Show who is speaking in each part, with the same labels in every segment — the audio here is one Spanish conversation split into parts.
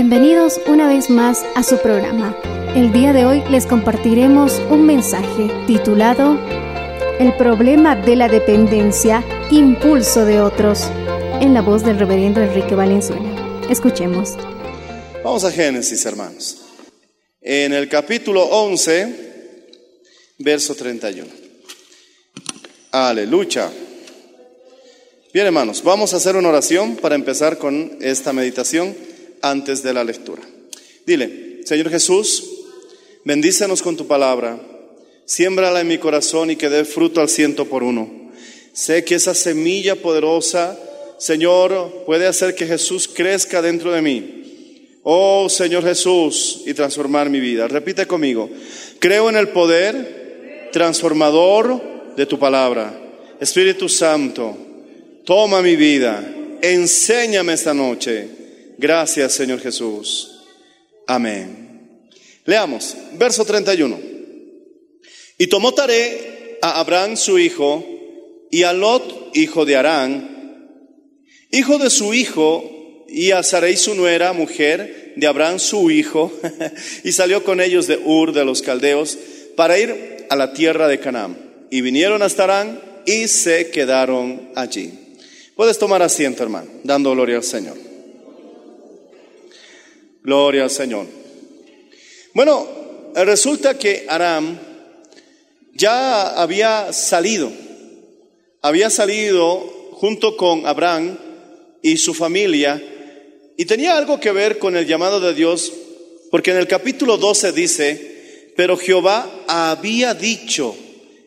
Speaker 1: Bienvenidos una vez más a su programa. El día de hoy les compartiremos un mensaje titulado El problema de la dependencia, impulso de otros, en la voz del reverendo Enrique Valenzuela. Escuchemos.
Speaker 2: Vamos a Génesis, hermanos. En el capítulo 11, verso 31. Aleluya. Bien, hermanos, vamos a hacer una oración para empezar con esta meditación antes de la lectura. Dile, Señor Jesús, bendícenos con tu palabra, siémbrala en mi corazón y que dé fruto al ciento por uno. Sé que esa semilla poderosa, Señor, puede hacer que Jesús crezca dentro de mí. Oh Señor Jesús, y transformar mi vida. Repite conmigo, creo en el poder transformador de tu palabra. Espíritu Santo, toma mi vida, enséñame esta noche. Gracias Señor Jesús. Amén. Leamos, verso 31. Y tomó Taré a Abraham su hijo y a Lot, hijo de Arán, hijo de su hijo, y a Sarai su nuera, mujer de Abraham su hijo, y salió con ellos de Ur de los caldeos para ir a la tierra de Canaán. Y vinieron hasta Arán y se quedaron allí. Puedes tomar asiento, hermano, dando gloria al Señor. Gloria al Señor. Bueno, resulta que Aram ya había salido, había salido junto con Abraham y su familia, y tenía algo que ver con el llamado de Dios, porque en el capítulo 12 dice, pero Jehová había dicho,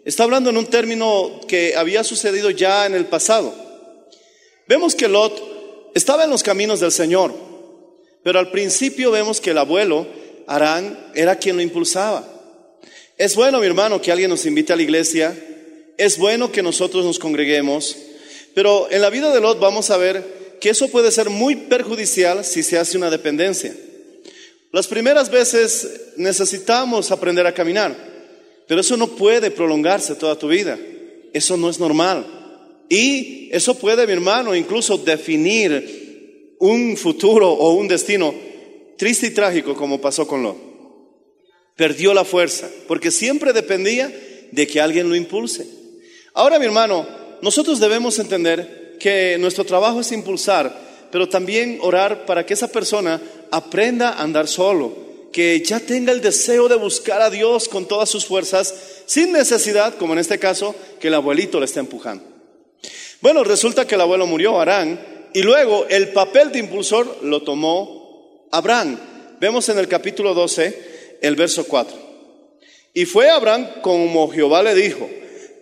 Speaker 2: está hablando en un término que había sucedido ya en el pasado. Vemos que Lot estaba en los caminos del Señor, pero al principio vemos que el abuelo, Arán, era quien lo impulsaba. Es bueno, mi hermano, que alguien nos invite a la iglesia, es bueno que nosotros nos congreguemos, pero en la vida de Lot vamos a ver que eso puede ser muy perjudicial si se hace una dependencia. Las primeras veces necesitamos aprender a caminar, pero eso no puede prolongarse toda tu vida. Eso no es normal. Y eso puede, mi hermano, incluso definir un futuro o un destino triste y trágico como pasó con Lot. Perdió la fuerza, porque siempre dependía de que alguien lo impulse. Ahora, mi hermano, nosotros debemos entender que nuestro trabajo es impulsar, pero también orar para que esa persona aprenda a andar solo, que ya tenga el deseo de buscar a Dios con todas sus fuerzas, sin necesidad, como en este caso, que el abuelito le esté empujando. Bueno, resulta que el abuelo murió, Arán, y luego el papel de impulsor lo tomó Abraham. Vemos en el capítulo 12, el verso 4. Y fue Abraham como Jehová le dijo,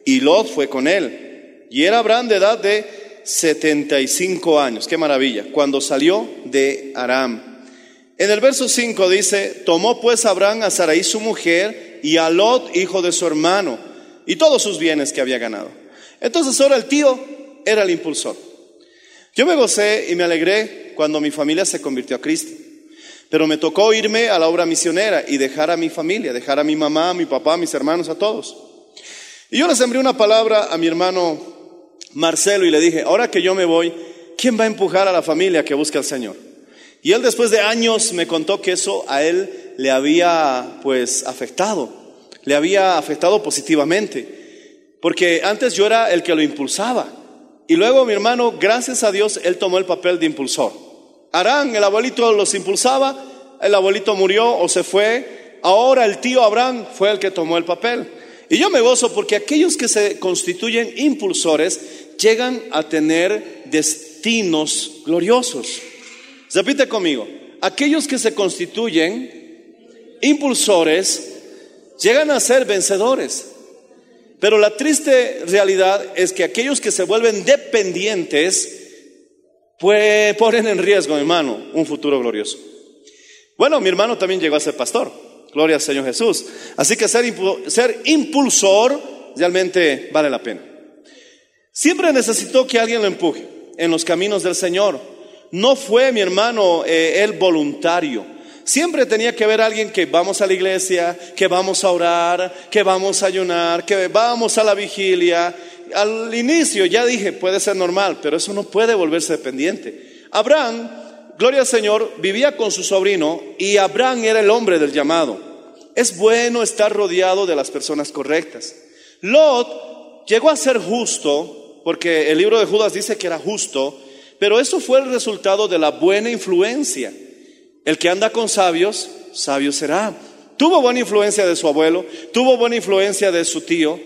Speaker 2: y Lot fue con él. Y era Abraham de edad de 75 años, qué maravilla, cuando salió de Aram. En el verso 5 dice, tomó pues Abraham a Sarai su mujer y a Lot, hijo de su hermano, y todos sus bienes que había ganado. Entonces ahora el tío era el impulsor. Yo me gocé y me alegré cuando mi familia se convirtió a Cristo. Pero me tocó irme a la obra misionera y dejar a mi familia, dejar a mi mamá, a mi papá, a mis hermanos, a todos. Y yo le sembré una palabra a mi hermano Marcelo y le dije, ahora que yo me voy, ¿quién va a empujar a la familia que busca al Señor? Y él después de años me contó que eso a él le había pues afectado, le había afectado positivamente, porque antes yo era el que lo impulsaba. Y luego mi hermano, gracias a Dios, él tomó el papel de impulsor. Arán, el abuelito los impulsaba, el abuelito murió o se fue, ahora el tío Abraham fue el que tomó el papel. Y yo me gozo porque aquellos que se constituyen impulsores llegan a tener destinos gloriosos. Repite conmigo, aquellos que se constituyen impulsores llegan a ser vencedores. Pero la triste realidad es que aquellos que se vuelven dependientes pues, ponen en riesgo, hermano, un futuro glorioso. Bueno, mi hermano también llegó a ser pastor. Gloria al Señor Jesús. Así que ser, ser impulsor realmente vale la pena. Siempre necesitó que alguien lo empuje en los caminos del Señor. No fue mi hermano eh, el voluntario. Siempre tenía que haber alguien que vamos a la iglesia, que vamos a orar, que vamos a ayunar, que vamos a la vigilia. Al inicio ya dije, puede ser normal, pero eso no puede volverse dependiente. Abraham gloria al Señor, vivía con su sobrino y Abraham era el hombre del llamado. Es bueno estar rodeado de las personas correctas. Lot llegó a ser justo, porque el libro de Judas dice que era justo, pero eso fue el resultado de la buena influencia. El que anda con sabios, sabio será. Tuvo buena influencia de su abuelo, tuvo buena influencia de su tío.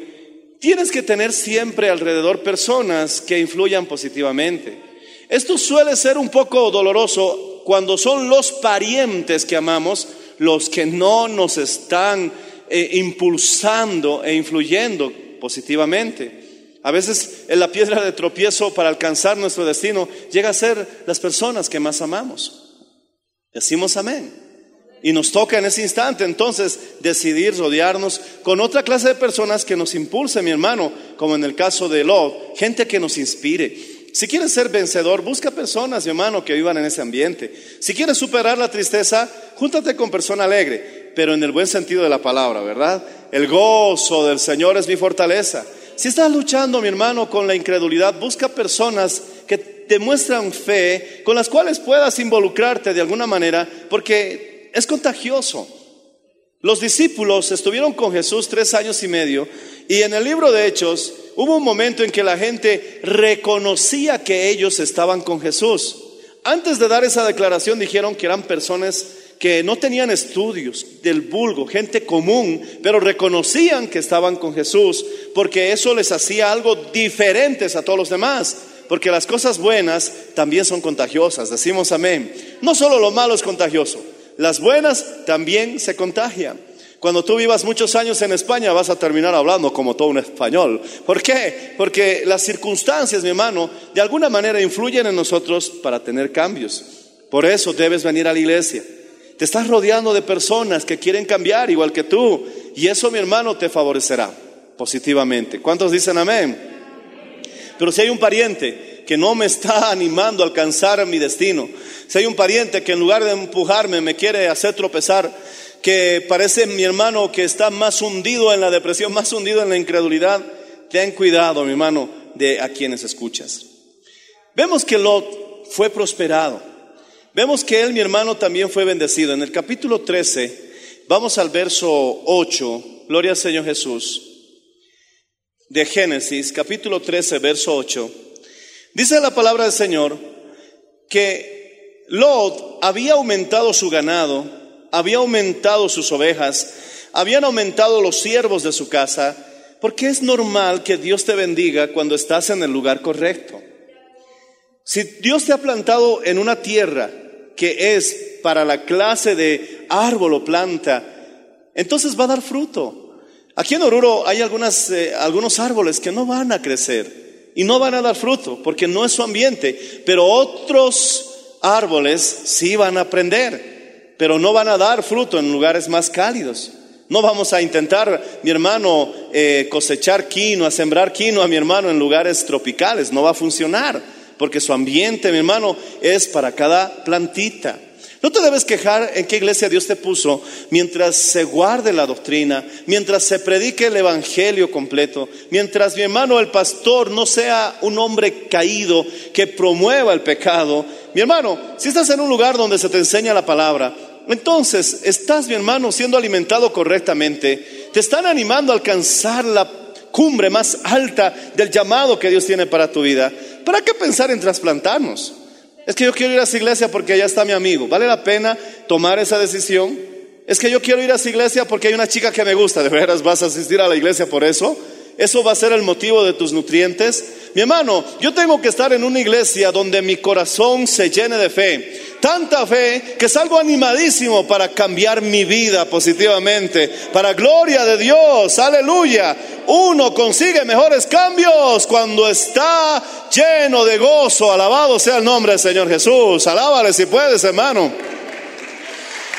Speaker 2: Tienes que tener siempre alrededor personas que influyan positivamente. Esto suele ser un poco doloroso cuando son los parientes que amamos los que no nos están eh, impulsando e influyendo positivamente. A veces en la piedra de tropiezo para alcanzar nuestro destino llega a ser las personas que más amamos. Decimos amén. Y nos toca en ese instante entonces decidir rodearnos con otra clase de personas que nos impulse, mi hermano, como en el caso de Lot, gente que nos inspire, si quieres ser vencedor, busca personas, mi hermano, que vivan en ese ambiente. Si quieres superar la tristeza, júntate con persona alegre, pero en el buen sentido de la palabra, ¿verdad? El gozo del Señor es mi fortaleza. Si estás luchando, mi hermano, con la incredulidad, busca personas que te muestran fe, con las cuales puedas involucrarte de alguna manera, porque es contagioso. Los discípulos estuvieron con Jesús tres años y medio y en el libro de Hechos hubo un momento en que la gente reconocía que ellos estaban con Jesús. Antes de dar esa declaración dijeron que eran personas que no tenían estudios del vulgo, gente común, pero reconocían que estaban con Jesús porque eso les hacía algo diferentes a todos los demás. Porque las cosas buenas también son contagiosas, decimos amén. No solo lo malo es contagioso, las buenas también se contagian. Cuando tú vivas muchos años en España vas a terminar hablando como todo un español. ¿Por qué? Porque las circunstancias, mi hermano, de alguna manera influyen en nosotros para tener cambios. Por eso debes venir a la iglesia. Te estás rodeando de personas que quieren cambiar igual que tú. Y eso, mi hermano, te favorecerá positivamente. ¿Cuántos dicen amén? Pero si hay un pariente que no me está animando a alcanzar mi destino, si hay un pariente que en lugar de empujarme me quiere hacer tropezar, que parece mi hermano que está más hundido en la depresión, más hundido en la incredulidad, ten cuidado, mi hermano, de a quienes escuchas. Vemos que Lot fue prosperado. Vemos que él, mi hermano, también fue bendecido. En el capítulo 13, vamos al verso 8, gloria al Señor Jesús, de Génesis, capítulo 13, verso 8. Dice la palabra del Señor que Lot había aumentado su ganado había aumentado sus ovejas, habían aumentado los siervos de su casa, porque es normal que Dios te bendiga cuando estás en el lugar correcto. Si Dios te ha plantado en una tierra que es para la clase de árbol o planta, entonces va a dar fruto. Aquí en Oruro hay algunas, eh, algunos árboles que no van a crecer y no van a dar fruto porque no es su ambiente, pero otros árboles sí van a prender pero no van a dar fruto en lugares más cálidos. No vamos a intentar, mi hermano, eh, cosechar quinoa, sembrar quinoa, mi hermano, en lugares tropicales. No va a funcionar, porque su ambiente, mi hermano, es para cada plantita. No te debes quejar en qué iglesia Dios te puso mientras se guarde la doctrina, mientras se predique el evangelio completo, mientras mi hermano el pastor no sea un hombre caído que promueva el pecado. Mi hermano, si estás en un lugar donde se te enseña la palabra, entonces estás, mi hermano, siendo alimentado correctamente, te están animando a alcanzar la cumbre más alta del llamado que Dios tiene para tu vida. ¿Para qué pensar en trasplantarnos? Es que yo quiero ir a esa iglesia porque allá está mi amigo. ¿Vale la pena tomar esa decisión? Es que yo quiero ir a esa iglesia porque hay una chica que me gusta. ¿De veras vas a asistir a la iglesia por eso? ¿Eso va a ser el motivo de tus nutrientes? Mi hermano, yo tengo que estar en una iglesia donde mi corazón se llene de fe. Tanta fe que salgo animadísimo para cambiar mi vida positivamente. Para gloria de Dios. Aleluya. Uno consigue mejores cambios cuando está lleno de gozo. Alabado sea el nombre del Señor Jesús. Alábale si puedes, hermano.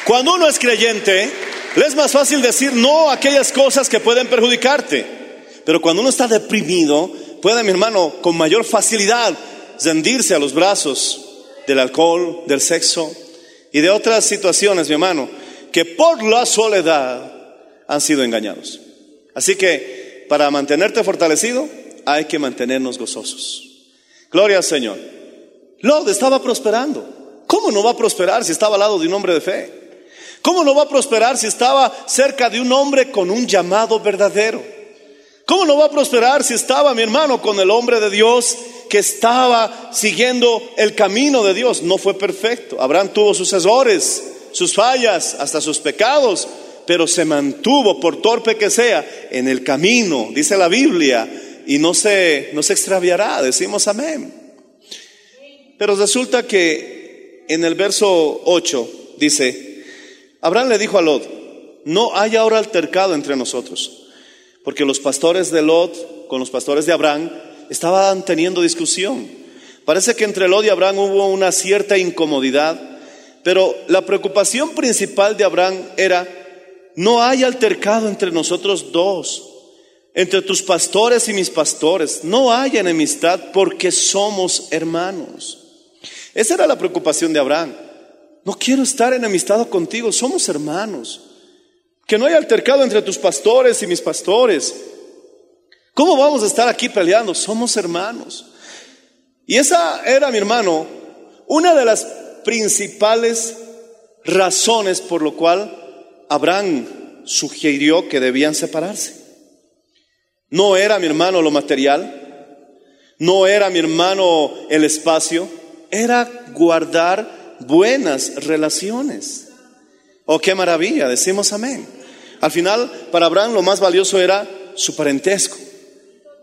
Speaker 2: Cuando uno es creyente, le es más fácil decir no a aquellas cosas que pueden perjudicarte. Pero cuando uno está deprimido, puede, mi hermano, con mayor facilidad rendirse a los brazos del alcohol, del sexo y de otras situaciones, mi hermano, que por la soledad han sido engañados. Así que para mantenerte fortalecido hay que mantenernos gozosos. Gloria al Señor. Lot estaba prosperando. ¿Cómo no va a prosperar si estaba al lado de un hombre de fe? ¿Cómo no va a prosperar si estaba cerca de un hombre con un llamado verdadero? ¿Cómo no va a prosperar si estaba mi hermano con el hombre de Dios que estaba siguiendo el camino de Dios? No fue perfecto. Abraham tuvo sus errores, sus fallas, hasta sus pecados, pero se mantuvo, por torpe que sea, en el camino, dice la Biblia, y no se, no se extraviará, decimos amén. Pero resulta que en el verso 8 dice, Abraham le dijo a Lot, no hay ahora altercado entre nosotros porque los pastores de Lot con los pastores de Abraham estaban teniendo discusión. Parece que entre Lot y Abraham hubo una cierta incomodidad, pero la preocupación principal de Abraham era, no hay altercado entre nosotros dos, entre tus pastores y mis pastores, no hay enemistad porque somos hermanos. Esa era la preocupación de Abraham. No quiero estar enemistado contigo, somos hermanos. Que no haya altercado entre tus pastores y mis pastores. ¿Cómo vamos a estar aquí peleando? Somos hermanos. Y esa era, mi hermano, una de las principales razones por lo cual Abraham sugirió que debían separarse. No era, mi hermano, lo material, no era, mi hermano, el espacio, era guardar buenas relaciones. Oh, qué maravilla, decimos amén. Al final, para Abraham lo más valioso era su parentesco.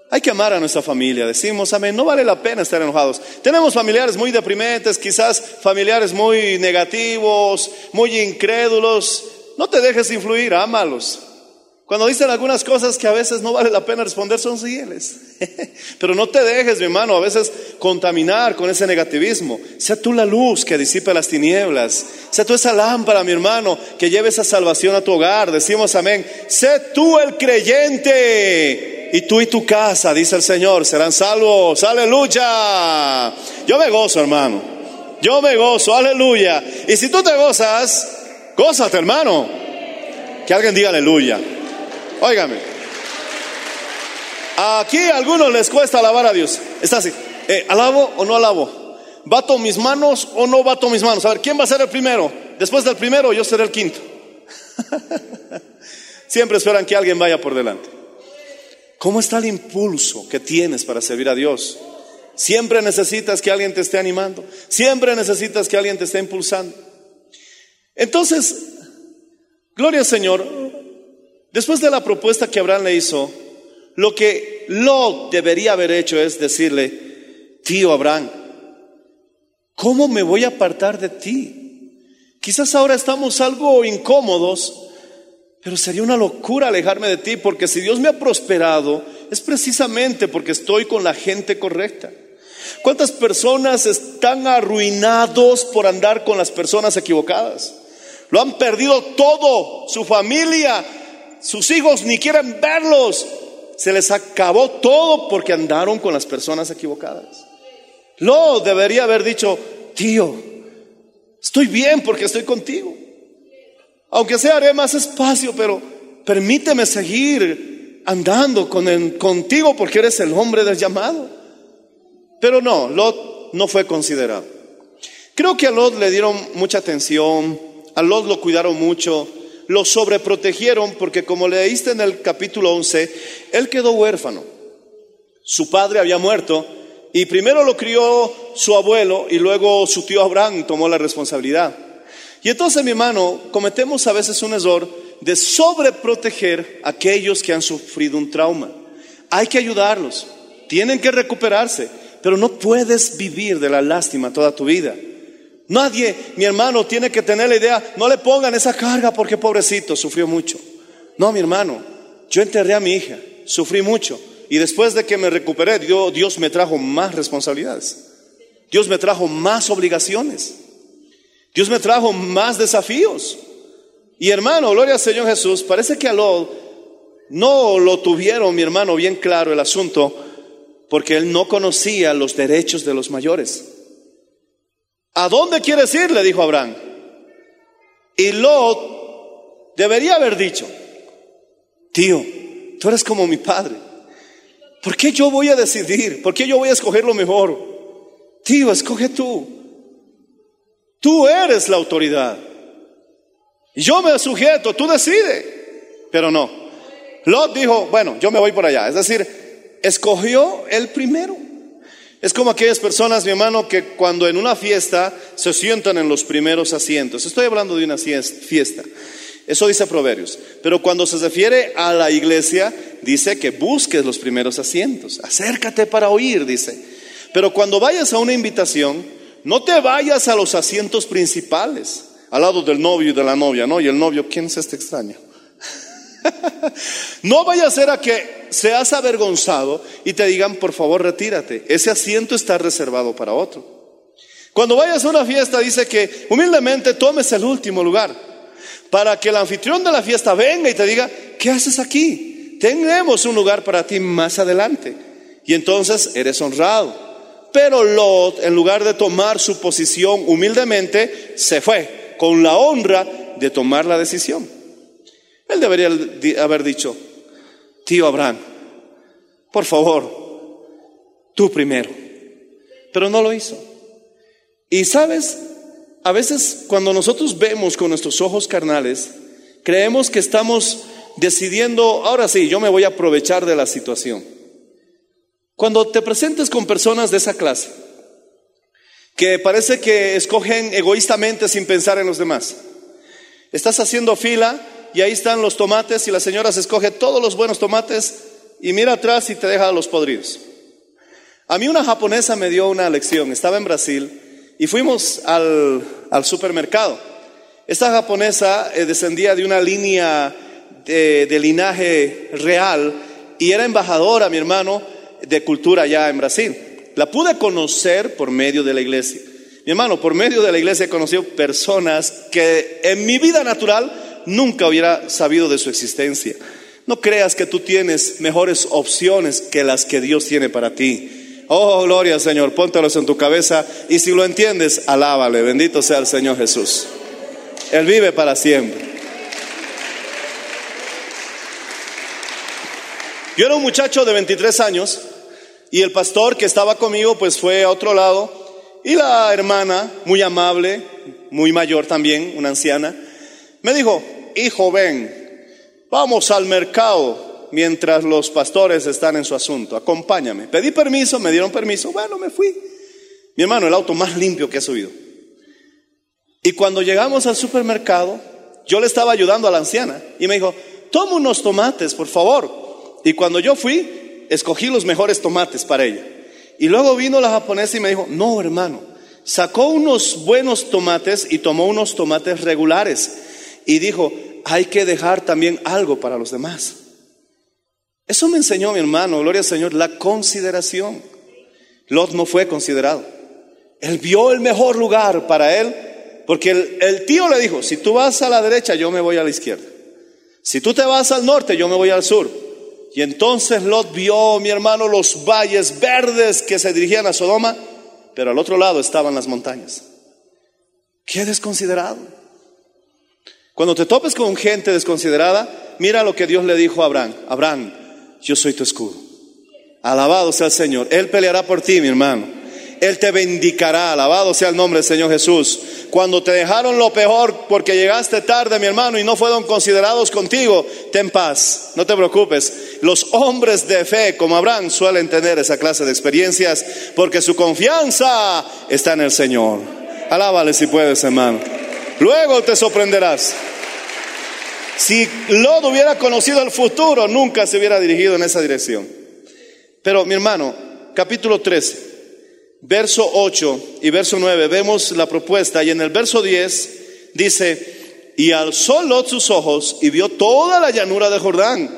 Speaker 2: Hay que amar a nuestra familia, decimos amén. No vale la pena estar enojados. Tenemos familiares muy deprimentes, quizás familiares muy negativos, muy incrédulos. No te dejes influir, ámalos. Cuando dicen algunas cosas que a veces no vale la pena responder, son fieles. Pero no te dejes, mi hermano, a veces contaminar con ese negativismo. Sea tú la luz que disipe las tinieblas. Sea tú esa lámpara, mi hermano, que lleve esa salvación a tu hogar. Decimos amén. Sé tú el creyente. Y tú y tu casa, dice el Señor, serán salvos. Aleluya. Yo me gozo, hermano. Yo me gozo. Aleluya. Y si tú te gozas, gózate, hermano. Que alguien diga aleluya. Óigame. Aquí a algunos les cuesta alabar a Dios. Está así. Eh, ¿Alabo o no alabo? ¿Bato mis manos o no bato mis manos? A ver, ¿quién va a ser el primero? Después del primero, yo seré el quinto. Siempre esperan que alguien vaya por delante. ¿Cómo está el impulso que tienes para servir a Dios? Siempre necesitas que alguien te esté animando. Siempre necesitas que alguien te esté impulsando. Entonces, gloria al Señor, Después de la propuesta que Abraham le hizo, lo que Lot debería haber hecho es decirle, tío Abraham, ¿cómo me voy a apartar de ti? Quizás ahora estamos algo incómodos, pero sería una locura alejarme de ti, porque si Dios me ha prosperado, es precisamente porque estoy con la gente correcta. ¿Cuántas personas están arruinados por andar con las personas equivocadas? Lo han perdido todo, su familia, sus hijos ni quieren verlos. Se les acabó todo porque andaron con las personas equivocadas. Lo debería haber dicho, tío, Estoy bien porque estoy contigo. Aunque sea haré más espacio, pero permíteme seguir andando con contigo porque eres el hombre del llamado. Pero no, Lot no fue considerado. Creo que a Lot le dieron mucha atención, a Lot lo cuidaron mucho, lo sobreprotegieron porque como leíste en el capítulo 11, él quedó huérfano. Su padre había muerto y primero lo crió su abuelo y luego su tío Abraham tomó la responsabilidad. Y entonces, mi hermano, cometemos a veces un error de sobreproteger a aquellos que han sufrido un trauma. Hay que ayudarlos, tienen que recuperarse, pero no puedes vivir de la lástima toda tu vida. Nadie, mi hermano, tiene que tener la idea, no le pongan esa carga porque pobrecito, sufrió mucho. No, mi hermano, yo enterré a mi hija, sufrí mucho. Y después de que me recuperé, Dios, Dios me trajo más responsabilidades. Dios me trajo más obligaciones. Dios me trajo más desafíos. Y hermano, gloria al Señor Jesús, parece que a Lot no lo tuvieron, mi hermano, bien claro el asunto, porque él no conocía los derechos de los mayores. ¿A dónde quieres ir? le dijo Abraham. Y Lot debería haber dicho, tío, tú eres como mi padre. ¿Por qué yo voy a decidir? ¿Por qué yo voy a escoger lo mejor? Tío, escoge tú. Tú eres la autoridad. Yo me sujeto, tú decides. Pero no. Lot dijo, bueno, yo me voy por allá. Es decir, escogió el primero. Es como aquellas personas, mi hermano, que cuando en una fiesta se sientan en los primeros asientos. Estoy hablando de una fies- fiesta. Eso dice Proverbios. Pero cuando se refiere a la iglesia, dice que busques los primeros asientos. Acércate para oír, dice. Pero cuando vayas a una invitación, no te vayas a los asientos principales, al lado del novio y de la novia, ¿no? Y el novio, ¿quién es este extraño? No vaya a ser a que seas avergonzado y te digan, por favor, retírate. Ese asiento está reservado para otro. Cuando vayas a una fiesta, dice que humildemente tomes el último lugar para que el anfitrión de la fiesta venga y te diga, ¿qué haces aquí? Tenemos un lugar para ti más adelante. Y entonces eres honrado. Pero Lot, en lugar de tomar su posición humildemente, se fue con la honra de tomar la decisión. Él debería haber dicho, tío Abraham, por favor, tú primero. Pero no lo hizo. Y sabes, a veces cuando nosotros vemos con nuestros ojos carnales, creemos que estamos decidiendo, ahora sí, yo me voy a aprovechar de la situación. Cuando te presentes con personas de esa clase, que parece que escogen egoístamente sin pensar en los demás, estás haciendo fila y ahí están los tomates y la señora se escoge todos los buenos tomates y mira atrás y te deja los podridos. A mí una japonesa me dio una lección, estaba en Brasil y fuimos al, al supermercado. Esta japonesa eh, descendía de una línea de, de linaje real y era embajadora, mi hermano, de cultura allá en Brasil. La pude conocer por medio de la iglesia. Mi hermano, por medio de la iglesia he conocido personas que en mi vida natural nunca hubiera sabido de su existencia. No creas que tú tienes mejores opciones que las que Dios tiene para ti. Oh, gloria al Señor, póntelos en tu cabeza y si lo entiendes, alábale, bendito sea el Señor Jesús. Él vive para siempre. Yo era un muchacho de 23 años y el pastor que estaba conmigo pues fue a otro lado y la hermana, muy amable, muy mayor también, una anciana, me dijo, hijo, ven, vamos al mercado mientras los pastores están en su asunto, acompáñame. Pedí permiso, me dieron permiso, bueno, me fui. Mi hermano, el auto más limpio que he subido. Y cuando llegamos al supermercado, yo le estaba ayudando a la anciana y me dijo, toma unos tomates, por favor. Y cuando yo fui, escogí los mejores tomates para ella. Y luego vino la japonesa y me dijo, no, hermano, sacó unos buenos tomates y tomó unos tomates regulares. Y dijo, hay que dejar también algo para los demás. Eso me enseñó mi hermano, gloria al Señor, la consideración. Lot no fue considerado. Él vio el mejor lugar para él, porque el, el tío le dijo, si tú vas a la derecha, yo me voy a la izquierda. Si tú te vas al norte, yo me voy al sur. Y entonces Lot vio, mi hermano, los valles verdes que se dirigían a Sodoma, pero al otro lado estaban las montañas. Qué desconsiderado. Cuando te topes con gente desconsiderada, mira lo que Dios le dijo a Abraham. Abraham, yo soy tu escudo. Alabado sea el Señor. Él peleará por ti, mi hermano. Él te bendicará. Alabado sea el nombre del Señor Jesús. Cuando te dejaron lo peor porque llegaste tarde, mi hermano, y no fueron considerados contigo, ten paz. No te preocupes. Los hombres de fe, como Abraham, suelen tener esa clase de experiencias porque su confianza está en el Señor. Alábale si puedes, hermano. Luego te sorprenderás. Si Lot hubiera conocido el futuro, nunca se hubiera dirigido en esa dirección. Pero mi hermano, capítulo 13, verso 8 y verso 9, vemos la propuesta y en el verso 10 dice, y alzó Lot sus ojos y vio toda la llanura de Jordán,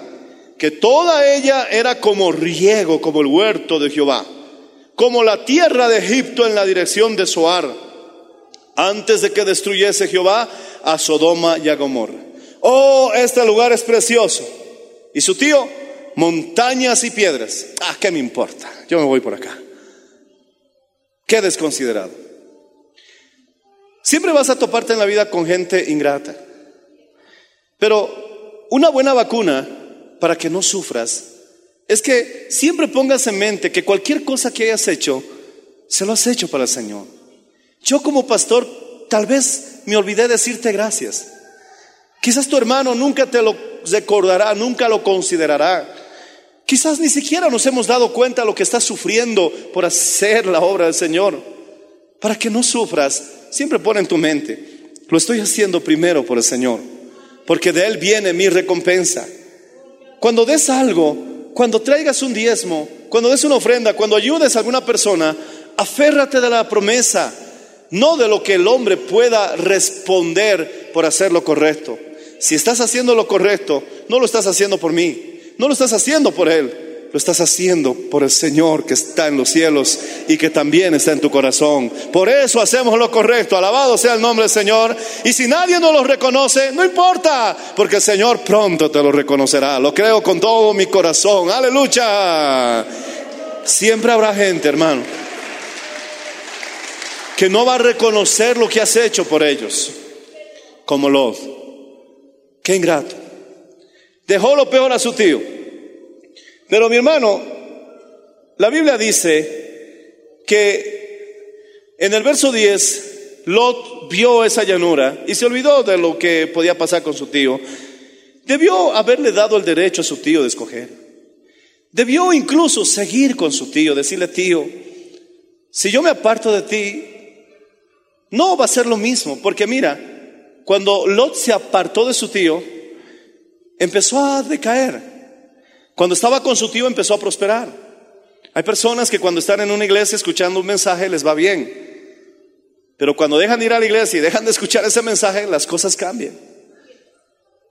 Speaker 2: que toda ella era como riego, como el huerto de Jehová, como la tierra de Egipto en la dirección de Soar, antes de que destruyese Jehová a Sodoma y a Gomorra. Oh, este lugar es precioso. Y su tío, montañas y piedras. Ah, ¿qué me importa? Yo me voy por acá. Qué desconsiderado. Siempre vas a toparte en la vida con gente ingrata. Pero una buena vacuna para que no sufras es que siempre pongas en mente que cualquier cosa que hayas hecho, se lo has hecho para el Señor. Yo como pastor tal vez me olvidé decirte gracias. Quizás tu hermano nunca te lo recordará, nunca lo considerará. Quizás ni siquiera nos hemos dado cuenta de lo que estás sufriendo por hacer la obra del Señor. Para que no sufras, siempre pon en tu mente, lo estoy haciendo primero por el Señor, porque de Él viene mi recompensa. Cuando des algo, cuando traigas un diezmo, cuando des una ofrenda, cuando ayudes a alguna persona, aférrate de la promesa, no de lo que el hombre pueda responder por hacer lo correcto. Si estás haciendo lo correcto, no lo estás haciendo por mí, no lo estás haciendo por Él, lo estás haciendo por el Señor que está en los cielos y que también está en tu corazón. Por eso hacemos lo correcto. Alabado sea el nombre del Señor. Y si nadie nos lo reconoce, no importa, porque el Señor pronto te lo reconocerá. Lo creo con todo mi corazón. Aleluya. Siempre habrá gente, hermano, que no va a reconocer lo que has hecho por ellos, como Lot. Qué ingrato. Dejó lo peor a su tío. Pero mi hermano, la Biblia dice que en el verso 10, Lot vio esa llanura y se olvidó de lo que podía pasar con su tío. Debió haberle dado el derecho a su tío de escoger. Debió incluso seguir con su tío, decirle, tío, si yo me aparto de ti, no va a ser lo mismo, porque mira, cuando Lot se apartó de su tío, empezó a decaer. Cuando estaba con su tío empezó a prosperar. Hay personas que cuando están en una iglesia escuchando un mensaje les va bien. Pero cuando dejan de ir a la iglesia y dejan de escuchar ese mensaje, las cosas cambian.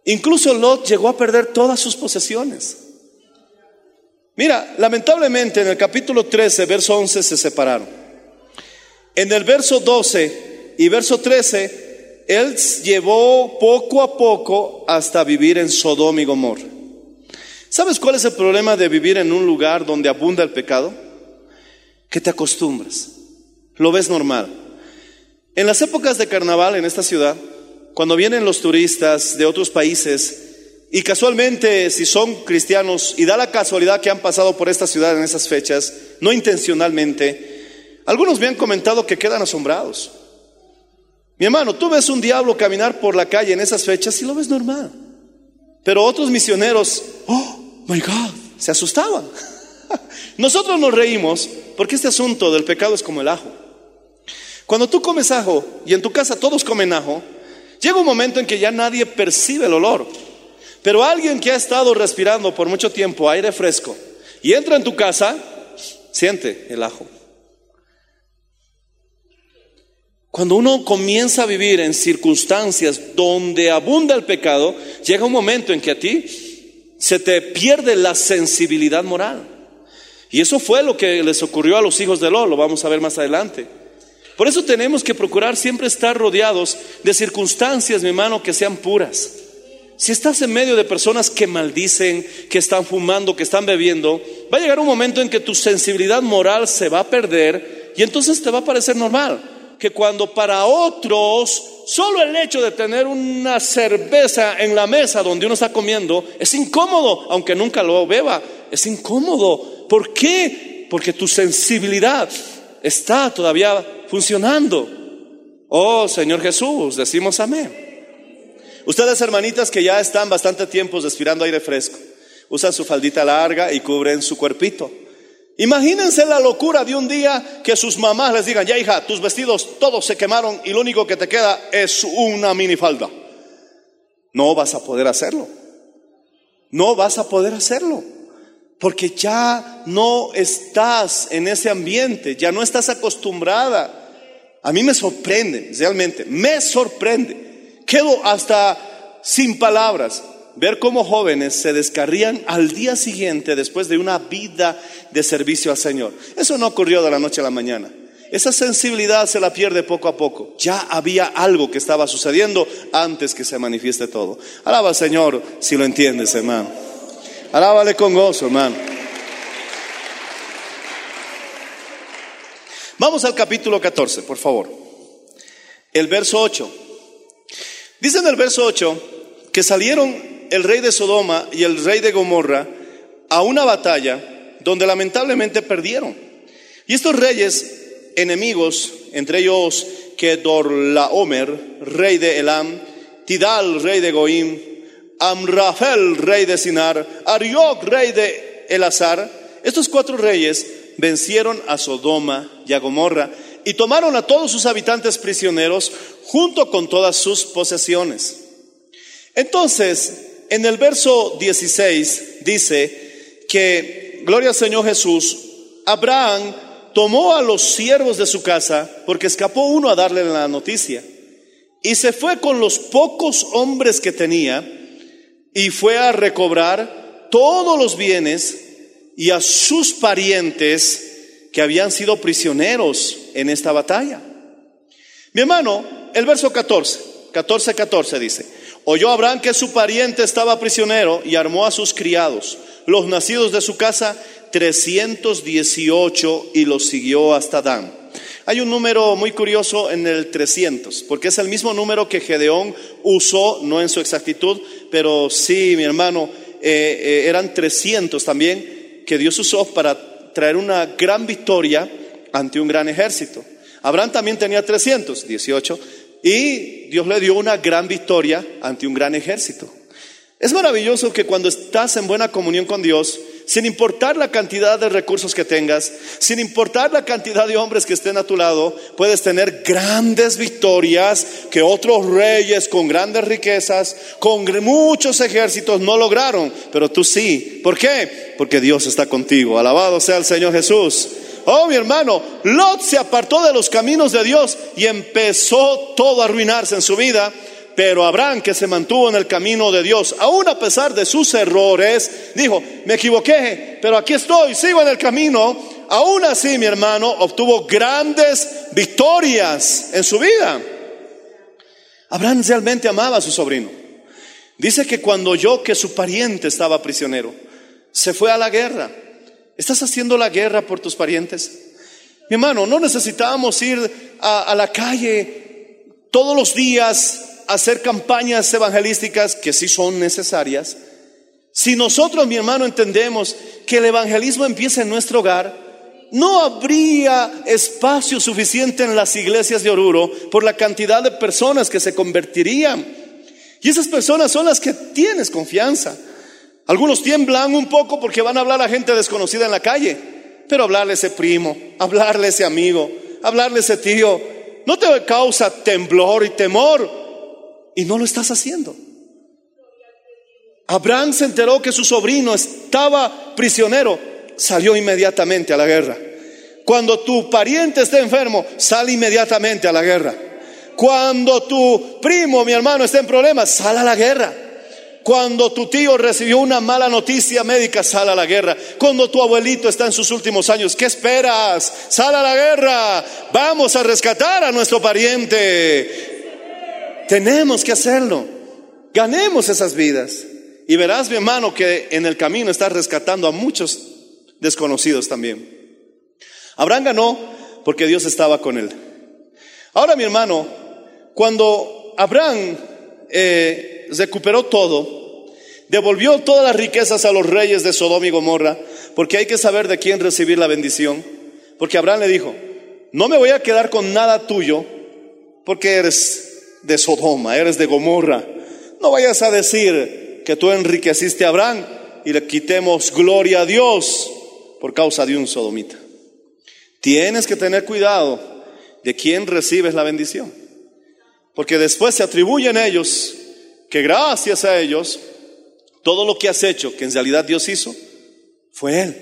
Speaker 2: Incluso Lot llegó a perder todas sus posesiones. Mira, lamentablemente en el capítulo 13, verso 11 se separaron. En el verso 12 y verso 13 él llevó poco a poco hasta vivir en Sodoma y Gomorra. ¿Sabes cuál es el problema de vivir en un lugar donde abunda el pecado? Que te acostumbras, lo ves normal. En las épocas de carnaval en esta ciudad, cuando vienen los turistas de otros países, y casualmente si son cristianos, y da la casualidad que han pasado por esta ciudad en esas fechas, no intencionalmente, algunos me han comentado que quedan asombrados. Mi hermano, tú ves un diablo caminar por la calle en esas fechas y lo ves normal. Pero otros misioneros, oh, my God, se asustaban. Nosotros nos reímos porque este asunto del pecado es como el ajo. Cuando tú comes ajo y en tu casa todos comen ajo, llega un momento en que ya nadie percibe el olor. Pero alguien que ha estado respirando por mucho tiempo aire fresco y entra en tu casa, siente el ajo. Cuando uno comienza a vivir en circunstancias donde abunda el pecado, llega un momento en que a ti se te pierde la sensibilidad moral. Y eso fue lo que les ocurrió a los hijos de Lot, lo vamos a ver más adelante. Por eso tenemos que procurar siempre estar rodeados de circunstancias, mi hermano, que sean puras. Si estás en medio de personas que maldicen, que están fumando, que están bebiendo, va a llegar un momento en que tu sensibilidad moral se va a perder y entonces te va a parecer normal que cuando para otros solo el hecho de tener una cerveza en la mesa donde uno está comiendo es incómodo, aunque nunca lo beba, es incómodo. ¿Por qué? Porque tu sensibilidad está todavía funcionando. Oh Señor Jesús, decimos amén. Ustedes hermanitas que ya están bastante tiempo respirando aire fresco, usan su faldita larga y cubren su cuerpito. Imagínense la locura de un día que sus mamás les digan, ya hija, tus vestidos todos se quemaron y lo único que te queda es una minifalda. No vas a poder hacerlo. No vas a poder hacerlo. Porque ya no estás en ese ambiente, ya no estás acostumbrada. A mí me sorprende, realmente, me sorprende. Quedo hasta sin palabras ver cómo jóvenes se descarrían al día siguiente después de una vida de servicio al Señor. Eso no ocurrió de la noche a la mañana. Esa sensibilidad se la pierde poco a poco. Ya había algo que estaba sucediendo antes que se manifieste todo. Alaba al Señor si lo entiendes, hermano. Alábale con gozo, hermano. Vamos al capítulo 14, por favor. El verso 8. Dice en el verso 8 que salieron el rey de Sodoma y el rey de Gomorra a una batalla donde lamentablemente perdieron. Y estos reyes enemigos, entre ellos Kedorlaomer, rey de Elam, Tidal, rey de Goim, Amrafel, rey de Sinar, Ariok, rey de Elazar, estos cuatro reyes vencieron a Sodoma y a Gomorra y tomaron a todos sus habitantes prisioneros junto con todas sus posesiones. Entonces, en el verso 16 dice que, gloria al Señor Jesús, Abraham tomó a los siervos de su casa porque escapó uno a darle la noticia y se fue con los pocos hombres que tenía y fue a recobrar todos los bienes y a sus parientes que habían sido prisioneros en esta batalla. Mi hermano, el verso 14, 14, 14 dice, Oyó Abraham que su pariente estaba prisionero y armó a sus criados, los nacidos de su casa, 318 y los siguió hasta Dan. Hay un número muy curioso en el 300, porque es el mismo número que Gedeón usó, no en su exactitud, pero sí, mi hermano, eh, eh, eran 300 también que Dios usó para traer una gran victoria ante un gran ejército. Abraham también tenía 318, y Dios le dio una gran victoria ante un gran ejército. Es maravilloso que cuando estás en buena comunión con Dios, sin importar la cantidad de recursos que tengas, sin importar la cantidad de hombres que estén a tu lado, puedes tener grandes victorias que otros reyes con grandes riquezas, con muchos ejércitos no lograron, pero tú sí. ¿Por qué? Porque Dios está contigo. Alabado sea el Señor Jesús. Oh, mi hermano, Lot se apartó de los caminos de Dios y empezó todo a arruinarse en su vida. Pero Abraham, que se mantuvo en el camino de Dios, aún a pesar de sus errores, dijo, me equivoqué, pero aquí estoy, sigo en el camino. Aún así, mi hermano, obtuvo grandes victorias en su vida. Abraham realmente amaba a su sobrino. Dice que cuando oyó que su pariente estaba prisionero, se fue a la guerra ¿Estás haciendo la guerra por tus parientes? Mi hermano, no necesitábamos ir a, la calle todos los días a hacer campañas evangelísticas que sí son necesarias. Si nosotros, mi hermano, entendemos que el evangelismo empieza en nuestro hogar, no habría espacio suficiente en las iglesias de Oruro por la cantidad de personas que se convertirían. Y esas personas son las que tienes confianza. Algunos tiemblan un poco porque van a hablar a gente desconocida en la calle, pero hablarle a ese primo, hablarle a ese amigo, hablarle a ese tío, no te causa temblor y temor y no lo estás haciendo. Abraham se enteró que su sobrino estaba prisionero, salió inmediatamente a la guerra. Cuando tu pariente esté enfermo, sale inmediatamente a la guerra. Cuando tu primo, mi hermano, esté en problemas, sale a la guerra. Cuando tu tío recibió una mala noticia médica, sal a la guerra. Cuando tu abuelito está en sus últimos años, ¿qué esperas? Sal a la guerra. Vamos a rescatar a nuestro pariente. Tenemos que hacerlo. Ganemos esas vidas. Y verás, mi hermano, que en el camino estás rescatando a muchos desconocidos también. Abraham ganó porque Dios estaba con él. Ahora, mi hermano, cuando Abraham eh, recuperó todo, devolvió todas las riquezas a los reyes de Sodoma y Gomorra, porque hay que saber de quién recibir la bendición, porque Abraham le dijo, no me voy a quedar con nada tuyo, porque eres de Sodoma, eres de Gomorra. No vayas a decir que tú enriqueciste a Abraham y le quitemos gloria a Dios por causa de un sodomita. Tienes que tener cuidado de quién recibes la bendición. Porque después se atribuyen ellos que gracias a ellos, todo lo que has hecho, que en realidad Dios hizo, fue Él.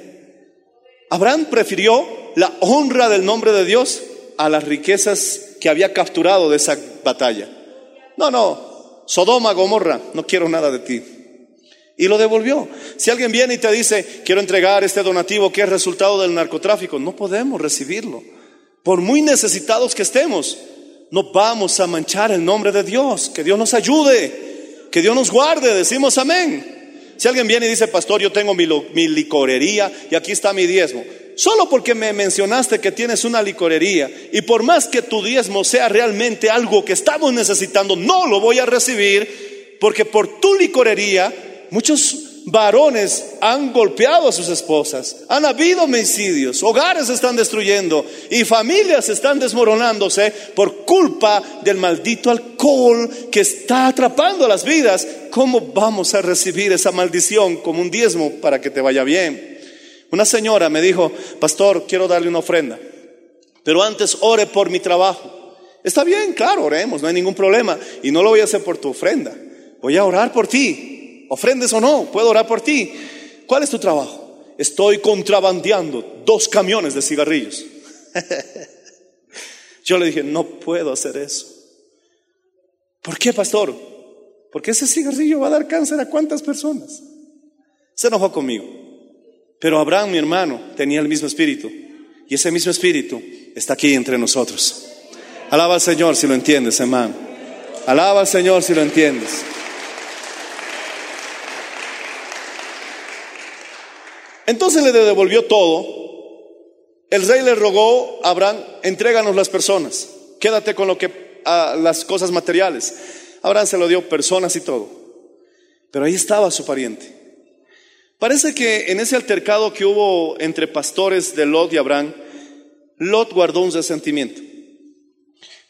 Speaker 2: Abraham prefirió la honra del nombre de Dios a las riquezas que había capturado de esa batalla. No, no, Sodoma, Gomorra, no quiero nada de ti. Y lo devolvió. Si alguien viene y te dice, quiero entregar este donativo que es resultado del narcotráfico, no podemos recibirlo. Por muy necesitados que estemos, no vamos a manchar el nombre de Dios. Que Dios nos ayude, que Dios nos guarde, decimos amén. Si alguien viene y dice, pastor, yo tengo mi, licorería y aquí está mi diezmo. Solo porque me mencionaste que tienes una licorería y por más que tu diezmo sea realmente algo que estamos necesitando, no lo voy a recibir porque por tu licorería muchos varones han golpeado a sus esposas, han habido homicidios, hogares se están destruyendo y familias están desmoronándose por culpa del maldito alcohol que está atrapando las vidas. ¿Cómo vamos a recibir esa maldición como un diezmo para que te vaya bien? Una señora me dijo, pastor, quiero darle una ofrenda, pero antes ore por mi trabajo. Está bien, claro, oremos, no hay ningún problema. Y no lo voy a hacer por tu ofrenda, voy a orar por ti. Ofrendes o no, puedo orar por ti. ¿Cuál es tu trabajo? Estoy contrabandeando dos camiones de cigarrillos. Yo le dije, no puedo hacer eso. ¿Por qué, pastor? Porque ese cigarrillo va a dar cáncer a cuántas personas. Se enojó conmigo. Pero Abraham, mi hermano, tenía el mismo espíritu. Y ese mismo espíritu está aquí entre nosotros. Alaba al Señor si lo entiendes, hermano. Alaba al Señor si lo entiendes. Entonces le devolvió todo. El rey le rogó a Abraham, entréganos las personas. Quédate con lo que a las cosas materiales. Abraham se lo dio personas y todo. Pero ahí estaba su pariente. Parece que en ese altercado que hubo entre pastores de Lot y Abraham, Lot guardó un resentimiento.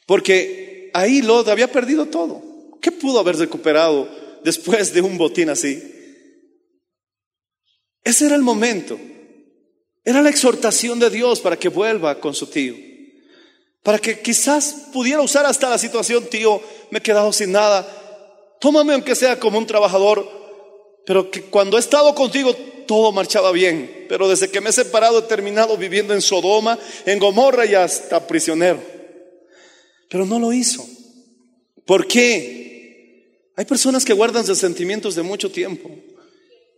Speaker 2: Porque ahí Lot había perdido todo. ¿Qué pudo haber recuperado después de un botín así? Ese era el momento. Era la exhortación de Dios para que vuelva con su tío. Para que quizás pudiera usar hasta la situación, tío, me he quedado sin nada. Tómame aunque sea como un trabajador, pero que cuando he estado contigo todo marchaba bien. Pero desde que me he separado he terminado viviendo en Sodoma, en Gomorra y hasta prisionero. Pero no lo hizo. ¿Por qué? Hay personas que guardan resentimientos de mucho tiempo.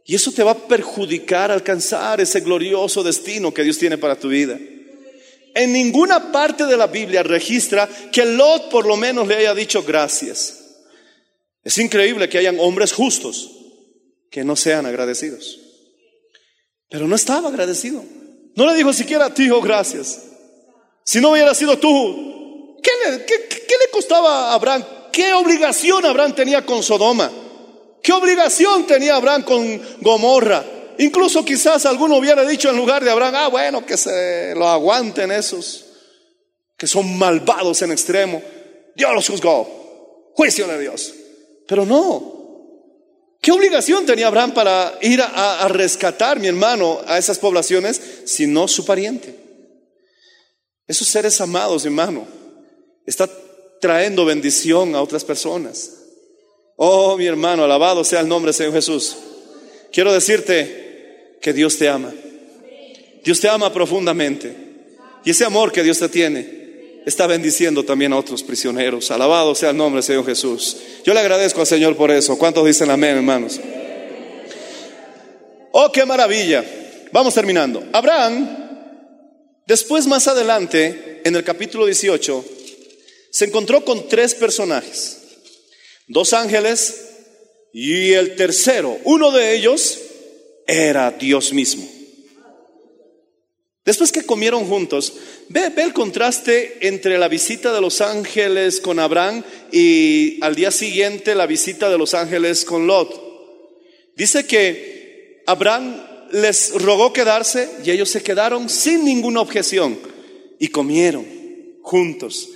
Speaker 2: Y eso te va a perjudicar alcanzar ese glorioso destino que Dios tiene para tu vida. En ninguna parte de la Biblia registra que Lot por lo menos le haya dicho gracias. Es increíble que hayan hombres justos que no sean agradecidos. Pero no estaba agradecido. No le dijo siquiera a ti, oh gracias. Si no hubiera sido tú, ¿qué le, qué le costaba a Abraham? ¿Qué obligación Abraham tenía con Sodoma? ¿Qué obligación tenía Abraham con Gomorra? Incluso quizás alguno hubiera dicho en lugar de Abraham, ah, bueno, que se lo aguanten esos, que son malvados en extremo. Dios los juzgó. Juicio de Dios. Pero no. ¿Qué obligación tenía Abraham para ir a, a rescatar, mi hermano, a esas poblaciones, si no su pariente? Esos seres amados, hermano, está trayendo bendición a otras personas. Oh, mi hermano, alabado sea el nombre del Señor Jesús. Quiero decirte que Dios te ama. Dios te ama profundamente. Y ese amor que Dios te tiene está bendiciendo también a otros prisioneros. Alabado sea el nombre del Señor Jesús. Yo le agradezco al Señor por eso. ¿Cuántos dicen amén, hermanos? Oh, qué maravilla. Vamos terminando. Abraham, después más adelante, en el capítulo 18, se encontró con tres personajes. Dos ángeles y el tercero, uno de ellos era Dios mismo. Después que comieron juntos, ve, el contraste entre la visita de los ángeles con Abraham y al día siguiente la visita de los ángeles con Lot. Dice que Abraham les rogó quedarse y ellos se quedaron sin ninguna objeción y comieron juntos.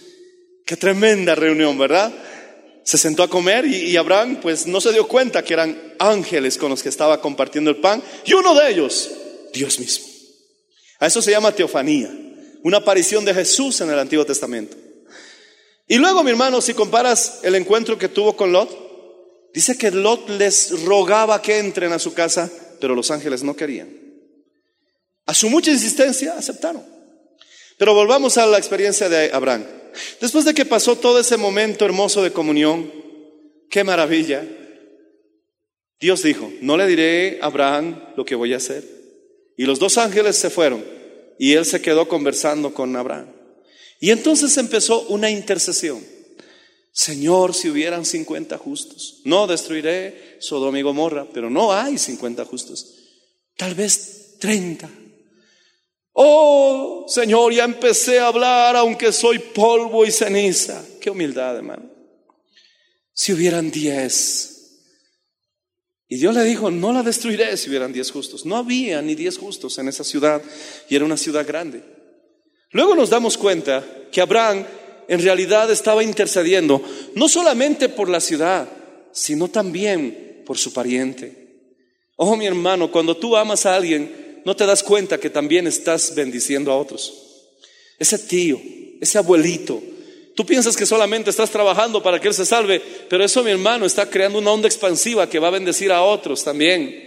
Speaker 2: Qué tremenda reunión, ¿verdad? Se sentó a comer y, Abraham pues no se dio cuenta que eran ángeles con los que estaba compartiendo el pan y uno de ellos, Dios mismo. A eso se llama teofanía, una aparición de Jesús en el Antiguo Testamento. Y luego, mi hermano, si comparas el encuentro que tuvo con Lot, dice que Lot les rogaba que entren a su casa, pero los ángeles no querían. A su mucha insistencia aceptaron. Pero volvamos a la experiencia de Abraham. Después de que pasó todo ese momento hermoso de comunión, qué maravilla, Dios dijo, no le diré a Abraham lo que voy a hacer. Y los dos ángeles se fueron y él se quedó conversando con Abraham. Y entonces empezó una intercesión. Señor, si hubieran 50 justos, no destruiré Sodoma y Gomorra, pero no hay 50 justos. Tal vez 30. Oh, Señor, ya empecé a hablar aunque soy polvo y ceniza. Qué humildad, hermano. Si hubieran 10. Y Dios le dijo, no la destruiré si hubieran 10 justos. No había ni 10 justos en esa ciudad y era una ciudad grande. Luego nos damos cuenta que Abraham en realidad estaba intercediendo no solamente por la ciudad, sino también por su pariente. Oh, mi hermano, cuando tú amas a alguien, no te das cuenta que también estás bendiciendo a otros. Ese tío, ese abuelito, tú piensas que solamente estás trabajando para que él se salve, pero eso, mi hermano, está creando una onda expansiva que va a bendecir a otros también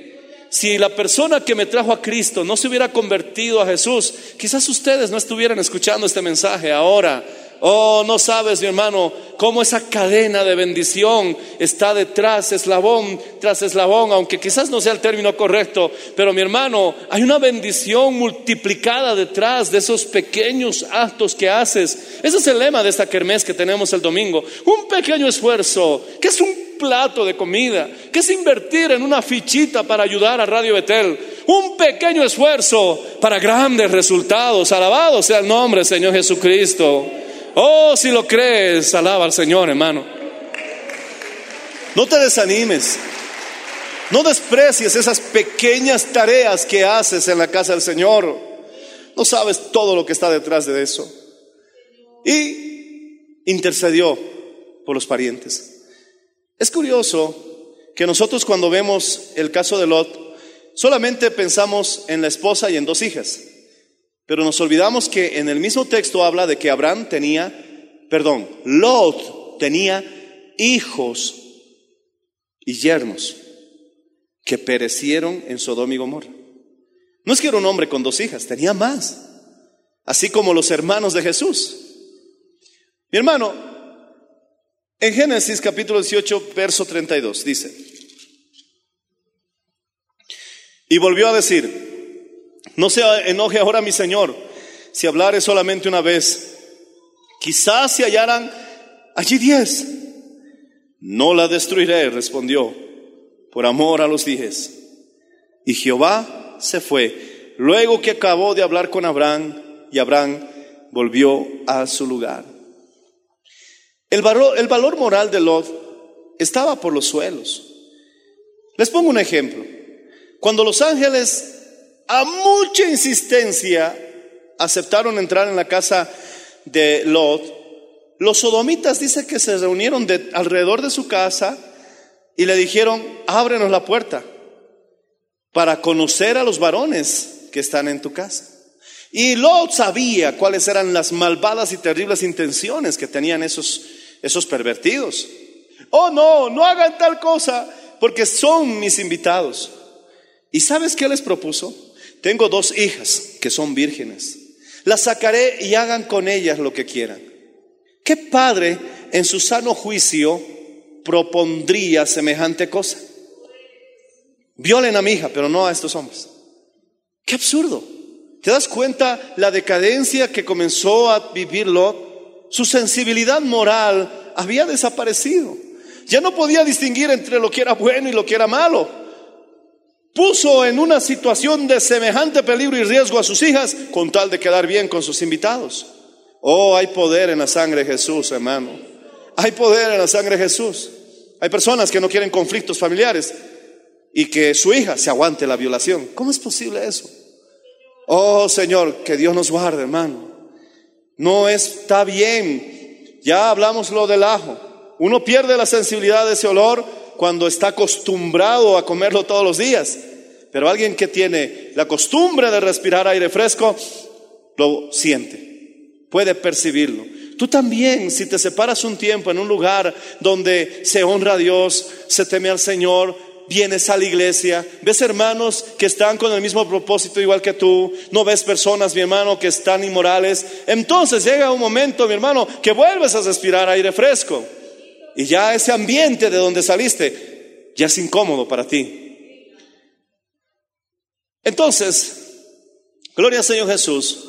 Speaker 2: si la persona que me trajo a Cristo no se hubiera convertido a Jesús, quizás ustedes no estuvieran escuchando este mensaje ahora. Oh, no sabes, mi hermano, cómo esa cadena de bendición está detrás, eslabón tras eslabón, aunque quizás no sea el término correcto, pero mi hermano, hay una bendición multiplicada detrás de esos pequeños actos que haces. Ese es el lema de esta kermés que tenemos el domingo. Un pequeño esfuerzo, que es un plato de comida, que es invertir en una fichita para ayudar a Radio Betel. Un pequeño esfuerzo para grandes resultados. Alabado sea el nombre, Señor Jesucristo. Oh, si lo crees, alaba al Señor, hermano. No te desanimes. No desprecies esas pequeñas tareas que haces en la casa del Señor. No sabes todo lo que está detrás de eso. Y intercedió por los parientes. Es curioso que nosotros cuando vemos el caso de Lot, solamente pensamos en la esposa y en dos hijas. Pero nos olvidamos que en el mismo texto habla de que Abraham tenía, perdón, Lot tenía hijos y yernos que perecieron en Sodoma y Gomorra. No es que era un hombre con dos hijas, tenía más, así como los hermanos de Jesús. Mi hermano, en Génesis capítulo 18, verso 32, dice, y volvió a decir, no se enoje ahora mi Señor si hablare solamente una vez. Quizás se hallaran allí diez. No la destruiré, respondió, por amor a los diez. Y Jehová se fue, luego que acabó de hablar con Abraham, y Abraham volvió a su lugar. El valor, el valor moral de Lot estaba por los suelos. Les pongo un ejemplo. Cuando los ángeles a mucha insistencia aceptaron entrar en la casa de Lot. Los sodomitas dice que se reunieron de, alrededor de su casa y le dijeron, ábrenos la puerta para conocer a los varones que están en tu casa. Y Lot sabía cuáles eran las malvadas y terribles intenciones que tenían esos, esos pervertidos. Oh, no, no hagan tal cosa porque son mis invitados. ¿Y sabes qué les propuso? Tengo dos hijas que son vírgenes. Las sacaré y hagan con ellas lo que quieran. ¿Qué padre en su sano juicio propondría semejante cosa? Violen a mi hija, pero no a estos hombres. Qué absurdo. ¿Te das cuenta la decadencia que comenzó a vivir Lot? Su sensibilidad moral había desaparecido. Ya no podía distinguir entre lo que era bueno y lo que era malo. Puso en una situación de semejante peligro y riesgo a sus hijas con tal de quedar bien con sus invitados. Oh, hay poder en la sangre de Jesús, hermano. Hay poder en la sangre de Jesús. Hay personas que no quieren conflictos familiares y que su hija se aguante la violación. ¿Cómo es posible eso? Oh Señor, que Dios nos guarde, hermano. No está bien. Ya hablamos lo del ajo. Uno pierde la sensibilidad de ese olor cuando está acostumbrado a comerlo todos los días. Pero alguien que tiene la costumbre de respirar aire fresco, lo siente, puede percibirlo. Tú también, si te separas un tiempo en un lugar donde se honra a Dios, se teme al Señor, vienes a la iglesia, ves hermanos que están con el mismo propósito igual que tú, no ves personas, mi hermano, que están inmorales, entonces llega un momento, mi hermano, que vuelves a respirar aire fresco. Y ya ese ambiente de donde saliste ya es incómodo para ti. Entonces, gloria al Señor Jesús,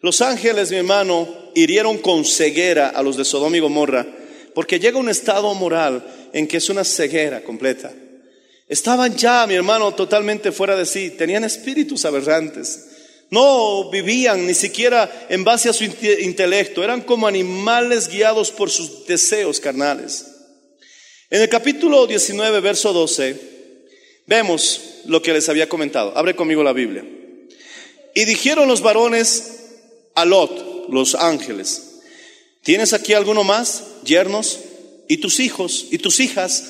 Speaker 2: los ángeles, mi hermano, hirieron con ceguera a los de Sodoma y Gomorra, porque llega un estado moral en que es una ceguera completa. Estaban ya, mi hermano, totalmente fuera de sí, tenían espíritus aberrantes. No vivían ni siquiera en base a su intelecto, eran como animales guiados por sus deseos carnales. En el capítulo 19, verso 12, vemos lo que les había comentado. Abre conmigo la Biblia. Y dijeron los varones a Lot, los ángeles, ¿tienes aquí alguno más? Yernos, y tus hijos, y tus hijas,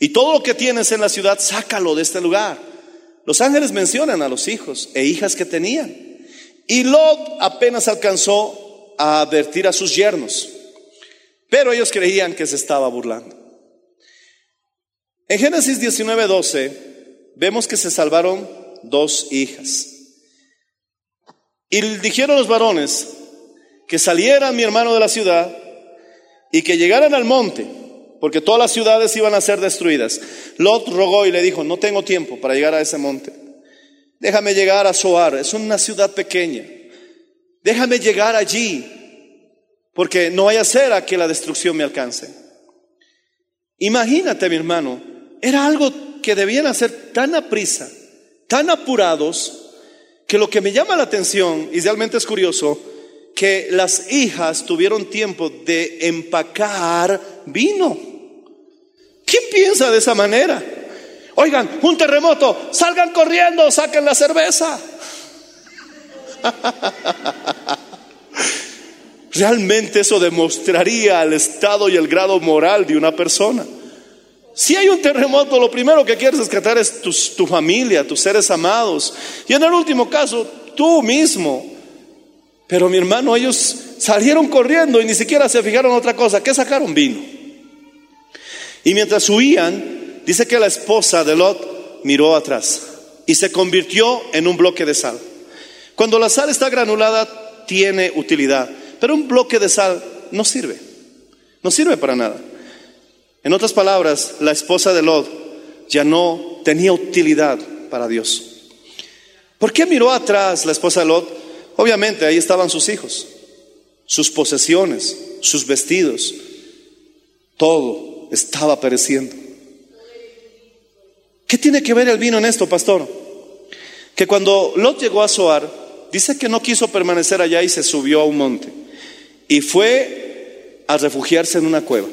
Speaker 2: y todo lo que tienes en la ciudad, sácalo de este lugar. Los ángeles mencionan a los hijos e hijas que tenían. Y Lot apenas alcanzó a advertir a sus yernos, pero ellos creían que se estaba burlando. En Génesis 19:12 vemos que se salvaron dos hijas. Y dijeron los varones que salieran mi hermano de la ciudad y que llegaran al monte porque todas las ciudades iban a ser destruidas. Lot rogó y le dijo, no tengo tiempo para llegar a ese monte. Déjame llegar a Soar, es una ciudad pequeña. Déjame llegar allí, porque no vaya a ser a que la destrucción me alcance. Imagínate, mi hermano, era algo que debían hacer tan a prisa, tan apurados, que lo que me llama la atención, y realmente es curioso, que las hijas tuvieron tiempo de empacar vino. ¿Quién piensa de esa manera? Oigan, un terremoto, salgan corriendo, saquen la cerveza. Realmente eso demostraría el estado y el grado moral de una persona. Si hay un terremoto, lo primero que quieres rescatar es tu, familia, tus seres amados. Y en el último caso, tú mismo. Pero mi hermano, ellos salieron corriendo y ni siquiera se fijaron en otra cosa. ¿Qué sacaron? Vino. Y mientras huían, dice que la esposa de Lot miró atrás y se convirtió en un bloque de sal. Cuando la sal está granulada, tiene utilidad, pero un bloque de sal no sirve. No sirve para nada. En otras palabras, la esposa de Lot ya no tenía utilidad para Dios. ¿Por qué miró atrás la esposa de Lot? Obviamente ahí estaban sus hijos, sus posesiones, sus vestidos, todo estaba pereciendo. ¿Qué tiene que ver el vino en esto, pastor? Que cuando Lot llegó a Zoar, dice que no quiso permanecer allá y se subió a un monte y fue a refugiarse en una cueva.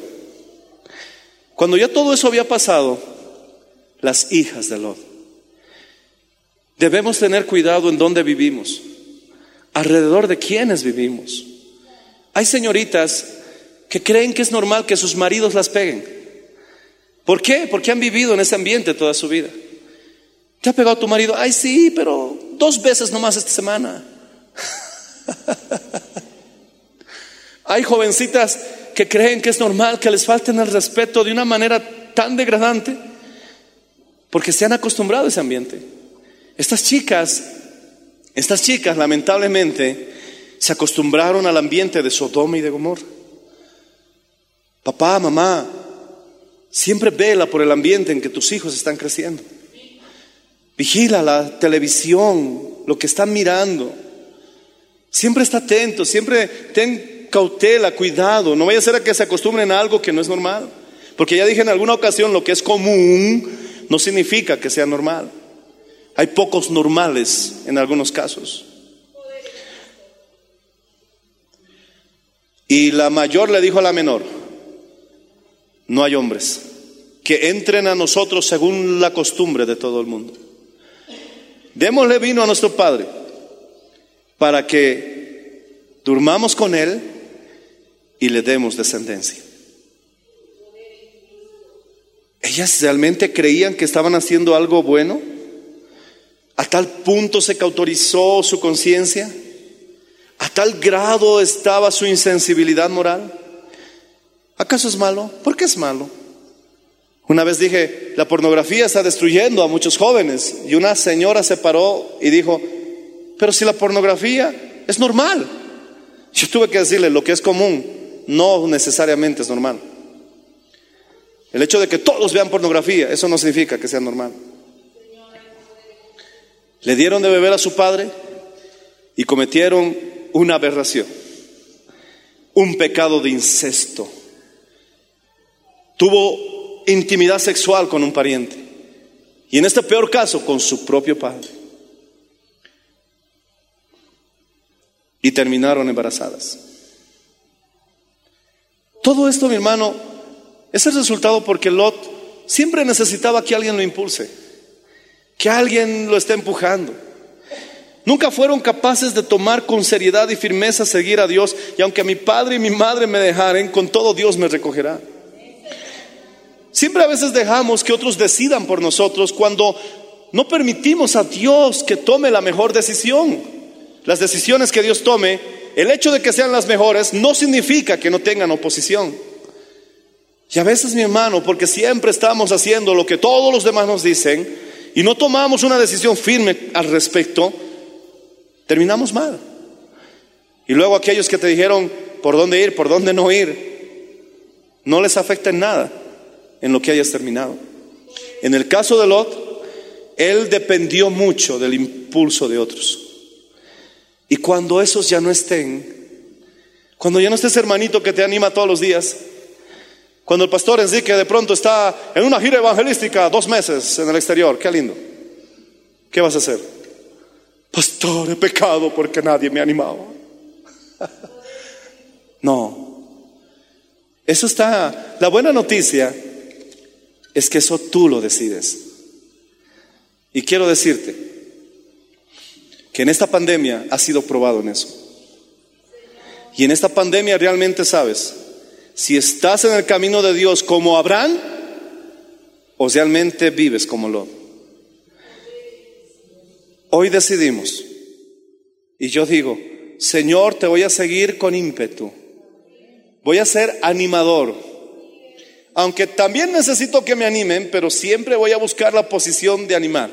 Speaker 2: Cuando ya todo eso había pasado, las hijas de Lot. Debemos tener cuidado en dónde vivimos alrededor de quienes vivimos. Hay señoritas que creen que es normal que sus maridos las peguen. ¿Por qué? Porque han vivido en ese ambiente toda su vida. ¿Te ha pegado tu marido? Ay, sí, pero dos veces nomás esta semana. Hay jovencitas que creen que es normal que les falten el respeto de una manera tan degradante porque se han acostumbrado a ese ambiente. Estas chicas estas chicas, lamentablemente, se acostumbraron al ambiente de Sodoma y de Gomorra. Papá, mamá, siempre vela por el ambiente en que tus hijos están creciendo. Vigila la televisión, lo que están mirando. Siempre está atento, siempre ten cautela, cuidado. No vaya a ser a que se acostumbren a algo que no es normal. Porque ya dije en alguna ocasión, lo que es común no significa que sea normal. Hay pocos normales en algunos casos. Y la mayor le dijo a la menor, no hay hombres que entren a nosotros según la costumbre de todo el mundo. Démosle vino a nuestro Padre para que durmamos con Él y le demos descendencia. Ellas realmente creían que estaban haciendo algo bueno. A tal punto se cautorizó su conciencia. A tal grado estaba su insensibilidad moral. ¿Acaso es malo? ¿Por qué es malo? Una vez dije, la pornografía está destruyendo a muchos jóvenes. Y una señora se paró y dijo, pero si la pornografía es normal. Yo tuve que decirle, lo que es común no necesariamente es normal. El hecho de que todos vean pornografía, eso no significa que sea normal. Le dieron de beber a su padre y cometieron una aberración, un pecado de incesto. Tuvo intimidad sexual con un pariente y en este peor caso con su propio padre. Y terminaron embarazadas. Todo esto, mi hermano, es el resultado porque Lot siempre necesitaba que alguien lo impulse, que alguien lo esté empujando. Nunca fueron capaces de tomar con seriedad y firmeza seguir a Dios. Y aunque mi padre y mi madre me dejaren, con todo Dios me recogerá. Siempre a veces dejamos que otros decidan por nosotros cuando no permitimos a Dios que tome la mejor decisión. Las decisiones que Dios tome, el hecho de que sean las mejores no significa que no tengan oposición. Y a veces, mi hermano, porque siempre estamos haciendo lo que todos los demás nos dicen y no tomamos una decisión firme al respecto, terminamos mal. Y luego aquellos que te dijeron por dónde ir, por dónde no ir, no les afecta en nada en lo que hayas terminado. En el caso de Lot, él dependió mucho del impulso de otros. Y cuando esos ya no estén, cuando ya no estés hermanito que te anima todos los días, cuando el pastor Enrique de pronto está en una gira evangelística dos meses en el exterior, qué lindo. ¿Qué vas a hacer? Pastor, he pecado porque nadie me ha animado. No. Eso está. La buena noticia es que eso tú lo decides. Y quiero decirte que en esta pandemia ha sido probado en eso. Y en esta pandemia realmente sabes si estás en el camino de Dios como Abraham o realmente vives como Lot. Hoy decidimos y yo digo, Señor, te voy a seguir con ímpetu. Voy a ser animador. Aunque también necesito que me animen, pero siempre voy a buscar la posición de animar.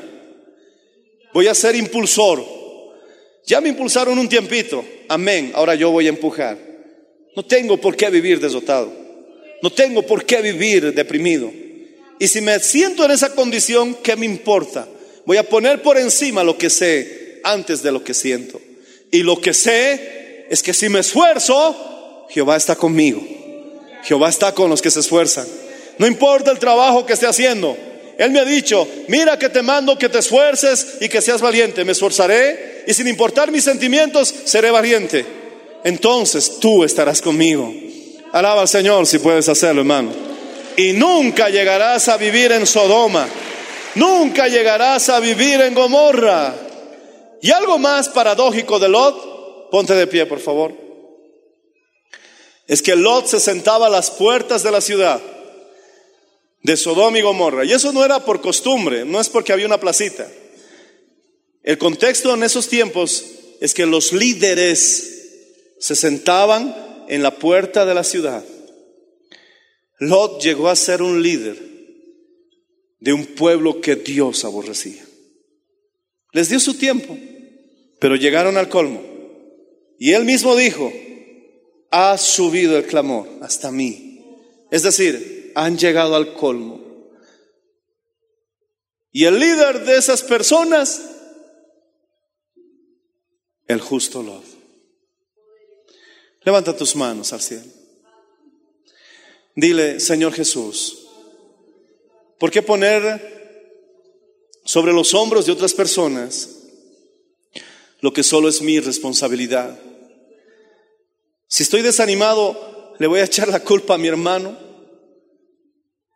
Speaker 2: Voy a ser impulsor. Ya me impulsaron un tiempito. Amén. Ahora yo voy a empujar. No tengo por qué vivir desotado. No tengo por qué vivir deprimido. Y si me siento en esa condición, ¿qué me importa? Voy a poner por encima lo que sé antes de lo que siento. Y lo que sé es que si me esfuerzo, Jehová está conmigo. Jehová está con los que se esfuerzan. No importa el trabajo que esté haciendo. Él me ha dicho, mira que te mando que te esfuerces y que seas valiente. Me esforzaré y sin importar mis sentimientos, seré valiente entonces tú estarás conmigo. Alaba al Señor si puedes hacerlo, hermano. Y nunca llegarás a vivir en Sodoma. Nunca llegarás a vivir en Gomorra. Y algo más paradójico de Lot, ponte de pie, por favor. Es que Lot se sentaba a las puertas de la ciudad de Sodoma y Gomorra. Y eso no era por costumbre, no es porque había una placita. El contexto en esos tiempos es que los líderes se sentaban en la puerta de la ciudad. Lot llegó a ser un líder de un pueblo que Dios aborrecía. Les dio su tiempo, pero llegaron al colmo. Y él mismo dijo, ha subido el clamor hasta mí. Es decir, han llegado al colmo. Y el líder de esas personas, el justo Lot. Levanta tus manos al cielo. Dile, Señor Jesús, ¿por qué poner sobre los hombros de otras personas lo que solo es mi responsabilidad. Si estoy desanimado, ¿le voy a echar la culpa a mi hermano?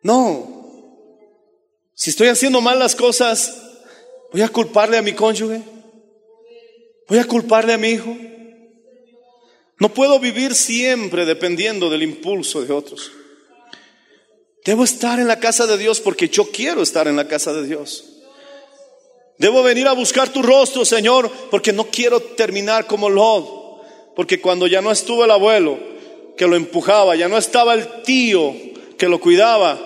Speaker 2: No. Si estoy haciendo mal las cosas, ¿voy a culparle a mi cónyuge? ¿Voy a culparle a mi hijo? No puedo vivir siempre dependiendo del impulso de otros. Debo estar en la casa de Dios porque yo quiero estar en la casa de Dios. Debo venir a buscar tu rostro, Señor, porque no quiero terminar como Lot. Porque cuando ya no estuvo el abuelo que lo empujaba, ya no estaba el tío que lo cuidaba,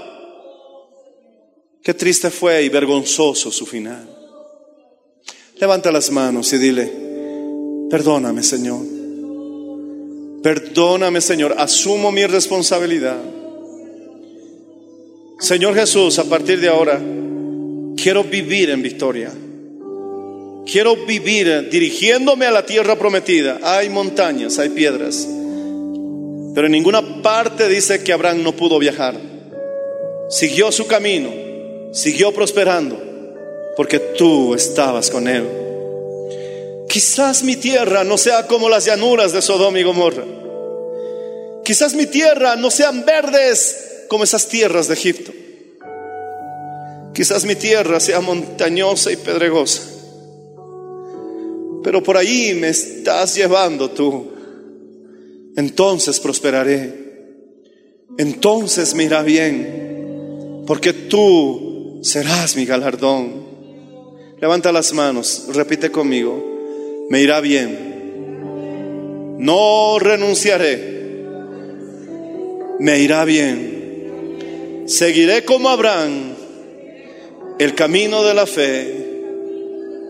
Speaker 2: qué triste fue y vergonzoso su final. Levanta las manos y dile, perdóname, Señor. Perdóname, Señor. Asumo mi responsabilidad. Señor Jesús, a partir de ahora, quiero vivir en victoria. Quiero vivir dirigiéndome a la tierra prometida. Hay montañas, hay piedras. Pero en ninguna parte dice que Abraham no pudo viajar. Siguió su camino, siguió prosperando, porque tú estabas con él. Quizás mi tierra no sea como las llanuras de Sodoma y Gomorra. Quizás mi tierra no sean verdes como esas tierras de Egipto. Quizás mi tierra sea montañosa y pedregosa. Pero por ahí me estás llevando tú. Entonces prosperaré. Entonces me irá bien. Porque tú serás mi galardón. Levanta las manos, repite conmigo me irá bien. No renunciaré. Me irá bien. Seguiré como Abraham el camino de la fe.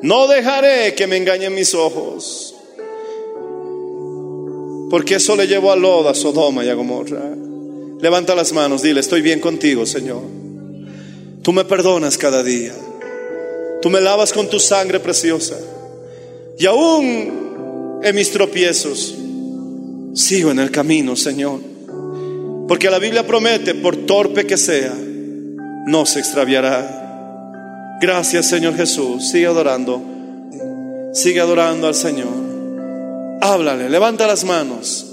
Speaker 2: No dejaré que me engañen mis ojos. Porque eso le llevó a Loda, a Sodoma y a Gomorra. Levanta las manos, dile, estoy bien contigo, Señor. Tú me perdonas cada día. Tú me lavas con tu sangre preciosa. Y aún en mis tropiezos, sigo en el camino, Señor. Porque la Biblia promete, por torpe que sea, no se extraviará. Gracias, Señor Jesús. Sigue adorando. Sigue adorando al Señor. Háblale, levanta las manos.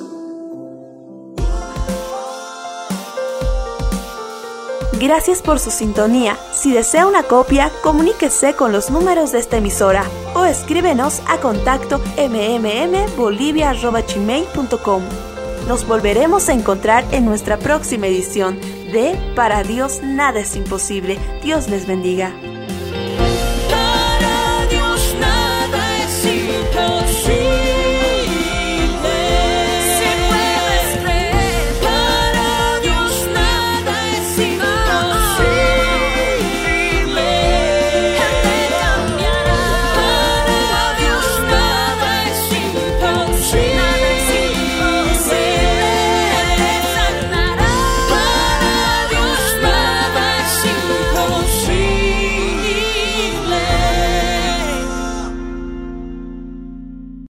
Speaker 3: Gracias por su sintonía. Si desea una copia, comuníquese con los números de esta emisora o escríbenos a contacto mmmbolivia.com. Nos volveremos a encontrar en nuestra próxima edición de Para Dios nada es imposible. Dios les bendiga.